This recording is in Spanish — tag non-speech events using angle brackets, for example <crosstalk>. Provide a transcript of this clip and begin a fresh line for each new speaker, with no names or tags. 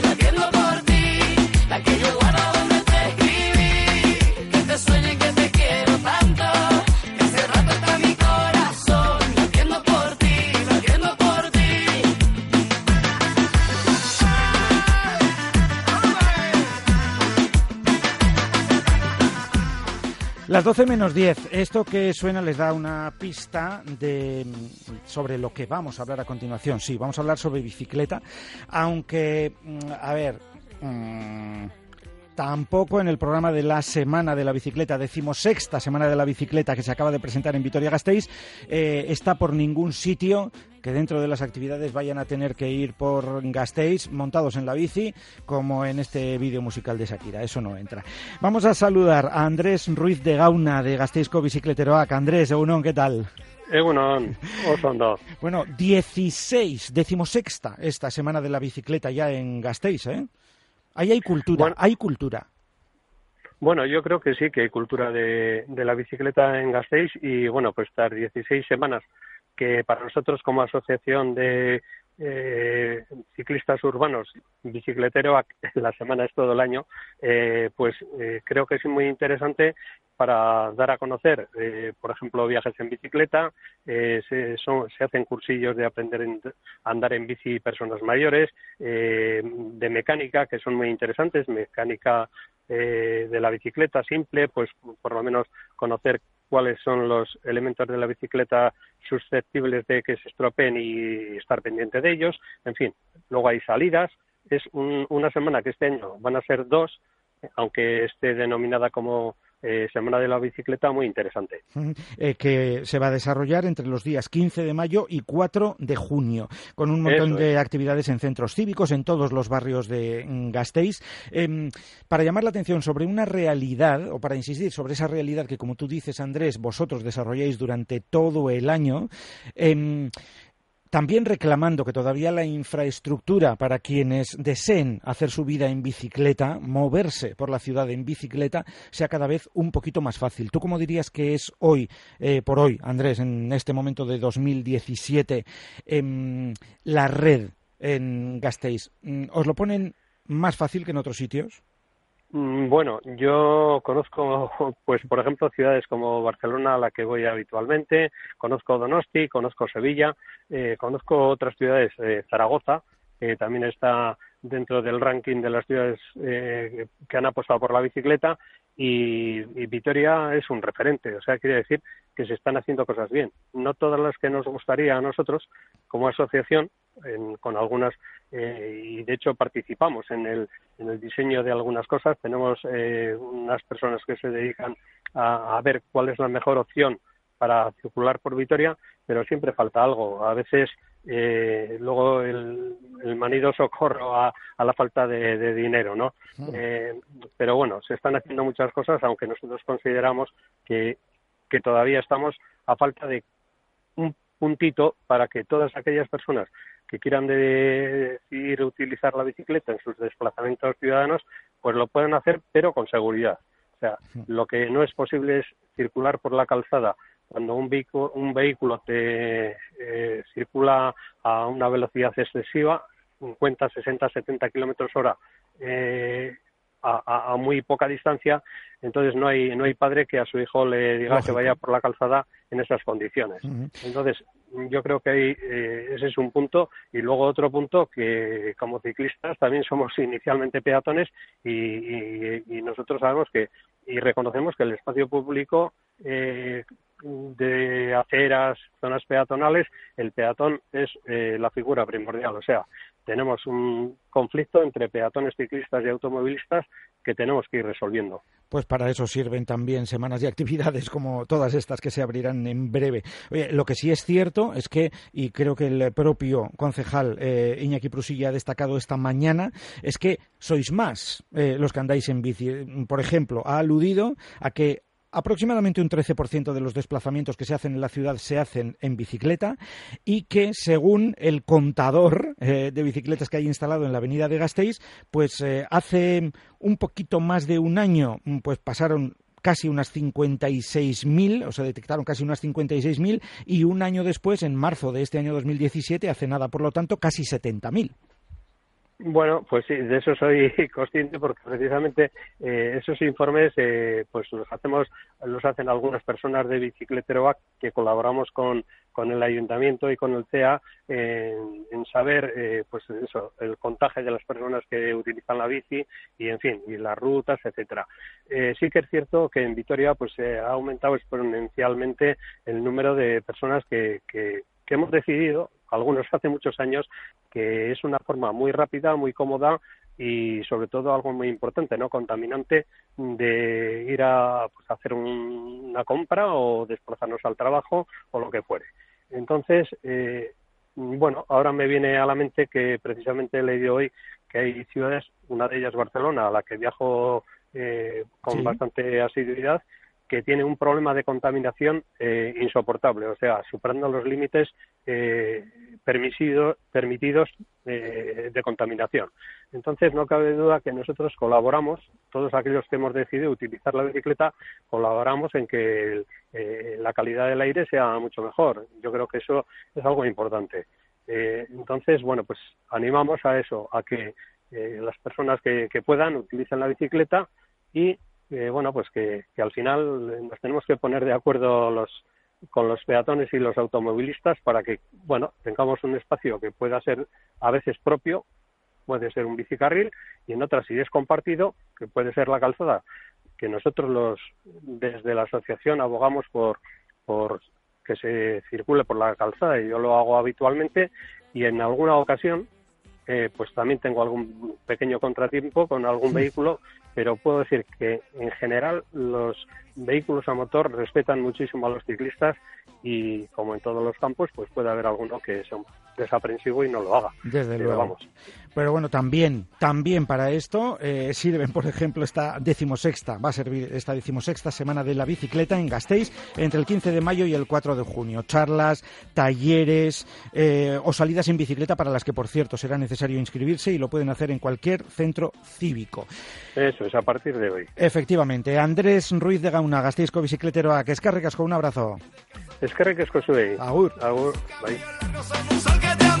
la guerra.
Las 12 menos 10. Esto que suena les da una pista de sobre lo que vamos a hablar a continuación. Sí, vamos a hablar sobre bicicleta, aunque, mm, a ver, mm, tampoco en el programa de la Semana de la Bicicleta, decimosexta Semana de la Bicicleta que se acaba de presentar en Vitoria-Gasteiz, eh, está por ningún sitio que dentro de las actividades vayan a tener que ir por Gasteiz montados en la bici, como en este vídeo musical de Shakira. Eso no entra. Vamos a saludar a Andrés Ruiz de Gauna de Gasteizco Bicicleteroac. Andrés, Egunon, ¿qué tal?
Egunon, osondo.
Bueno, 16, decimosexta esta semana de la bicicleta ya en Gasteiz, ¿eh? Ahí hay cultura, hay cultura.
Bueno, yo creo que sí, que hay cultura de, de la bicicleta en Gasteiz y bueno, pues estar 16 semanas que para nosotros como asociación de eh, ciclistas urbanos, bicicletero, <laughs> la semana es todo el año, eh, pues eh, creo que es muy interesante para dar a conocer, eh, por ejemplo, viajes en bicicleta, eh, se, son, se, hacen cursillos de aprender a andar en bici personas mayores, eh, de mecánica, que son muy interesantes, mecánica de la bicicleta simple, pues por lo menos conocer cuáles son los elementos de la bicicleta susceptibles de que se estropeen y estar pendiente de ellos. En fin, luego hay salidas. Es una semana que este año van a ser dos, aunque esté denominada como eh, Semana de la Bicicleta muy interesante.
Eh, que se va a desarrollar entre los días 15 de mayo y 4 de junio, con un montón de actividades en centros cívicos, en todos los barrios de mm, Gasteiz. Em, para llamar la atención sobre una realidad, o para insistir sobre esa realidad que, como tú dices, Andrés, vosotros desarrolláis durante todo el año, em, también reclamando que todavía la infraestructura para quienes deseen hacer su vida en bicicleta, moverse por la ciudad en bicicleta, sea cada vez un poquito más fácil. ¿Tú cómo dirías que es hoy, eh, por hoy, Andrés, en este momento de 2017, em, la red en Gasteiz? Mm, ¿Os lo ponen más fácil que en otros sitios?
Mm, bueno, yo conozco, <laughs> pues por ejemplo, ciudades como Barcelona, a la que voy habitualmente, conozco Donosti, conozco Sevilla, eh, conozco otras ciudades, eh, Zaragoza, que también está dentro del ranking de las ciudades eh, que han apostado por la bicicleta y, y, Vitoria es un referente, o sea, quiere decir que se están haciendo cosas bien. No todas las que nos gustaría a nosotros como asociación, con algunas, eh, y de hecho participamos en el, en el diseño de algunas cosas. Tenemos eh, unas personas que se dedican a, a, ver cuál es la mejor opción para circular por Vitoria, pero siempre falta algo. A veces eh, luego el, el, manido socorro a, a la falta de, de dinero, ¿no? Eh, pero bueno, se están haciendo muchas cosas, aunque nosotros consideramos que, que todavía estamos a falta de un puntito para que todas aquellas personas que quieran decidir utilizar la bicicleta en sus desplazamientos ciudadanos, pues lo puedan hacer, pero con seguridad. O sea, lo que no es posible es circular por la calzada cuando un vehículo, un vehículo te eh, circula a una velocidad excesiva, 50, 60, 70 kilómetros hora, eh, a, a, muy poca distancia, entonces no hay no hay padre que a su hijo le diga Lógico. que vaya por la calzada en esas condiciones. Uh -huh. Entonces yo creo que hay, eh, ese es un punto y luego otro punto que como ciclistas también somos <laughs> inicialmente peatones y, y, y nosotros sabemos que y reconocemos que el espacio público eh, de aceras, zonas peatonales, el peatón es eh, la figura primordial. O sea, tenemos un conflicto entre peatones, ciclistas y automovilistas que tenemos que ir resolviendo.
Pues para eso sirven también semanas de actividades como todas estas que se abrirán en breve. Lo que sí es cierto es que, y creo que el propio concejal eh, Iñaki Prusilla ha destacado esta mañana, es que sois más eh, los que andáis en bici. Por ejemplo, ha aludido a que aproximadamente un 13% de los desplazamientos que se hacen en la ciudad se hacen en bicicleta y que según el contador eh, de bicicletas que hay instalado en la avenida de Gasteiz, pues eh, hace un poquito más de un año mm, pues pasaron casi unas 56.000, o se detectaron casi unas 56.000 y un año después, en marzo de este año 2017, hace nada, por lo tanto, casi 70.000.
Bueno, pues sí, de eso soy <laughs> consciente porque precisamente eh, esos informes eh, pues los hacemos, los hacen algunas personas de Bicicleteroac que colaboramos con, con el ayuntamiento y con el CEA en saber eh, pues eso, el contagio de las personas que utilizan la bici y en fin, y las rutas, etcétera. sí que es cierto que en Vitoria pues ha aumentado exponencialmente el número de personas que, que hemos decidido algunos <laughs> hace muchos años, que es una forma muy rápida, muy cómoda y sobre todo algo muy importante, ¿no? Contaminante de ir a pues, hacer una compra o desplazarnos al trabajo o lo que fuere. Entonces, eh, bueno, ahora me viene a la mente que precisamente he leído hoy que hay ciudades, una de ellas Barcelona, a la que viajo eh, con bastante asiduidad, que tiene un problema de contaminación eh, insoportable, o sea, superando los límites eh, permitidos eh, de contaminación. Entonces, no cabe duda que nosotros colaboramos, todos aquellos que hemos decidido utilizar la bicicleta, colaboramos en que la calidad del aire sea mucho mejor. Yo creo que eso es algo importante. entonces, bueno, pues animamos a eso, a que las personas que, que puedan utilicen la bicicleta y bueno, pues que, al final nos tenemos que poner de acuerdo los, con los peatones y los automovilistas para que, bueno, tengamos un espacio que pueda ser a veces propio, puede ser un bicicarril, y en otras, si es compartido, que puede ser la calzada, que nosotros los, desde la asociación abogamos por, por que se circule por la calzada y yo lo hago habitualmente y en alguna ocasión eh, pues también tengo algún pequeño contratiempo con algún vehículo, pero puedo decir que en general los vehículos a motor respetan muchísimo a los ciclistas y como en todos los campos, pues puede haber alguno que sea desaprensivo y no lo haga.
Desde luego. Vamos. Pero bueno, también, también para esto eh, sirven, por ejemplo, esta decimosexta, va a servir esta decimosexta semana de la bicicleta en Gasteiz entre el 15 de mayo y el 4 de junio. Charlas, talleres eh, o salidas en bicicleta para las que, por cierto, será necesario inscribirse y lo pueden hacer en cualquier centro cívico.
Eso es, a partir de hoy.
Efectivamente. Andrés Ruiz de Gauna, Gasteizco bicicletero a que con un abrazo.
Es que Agur.
Agur. Bye.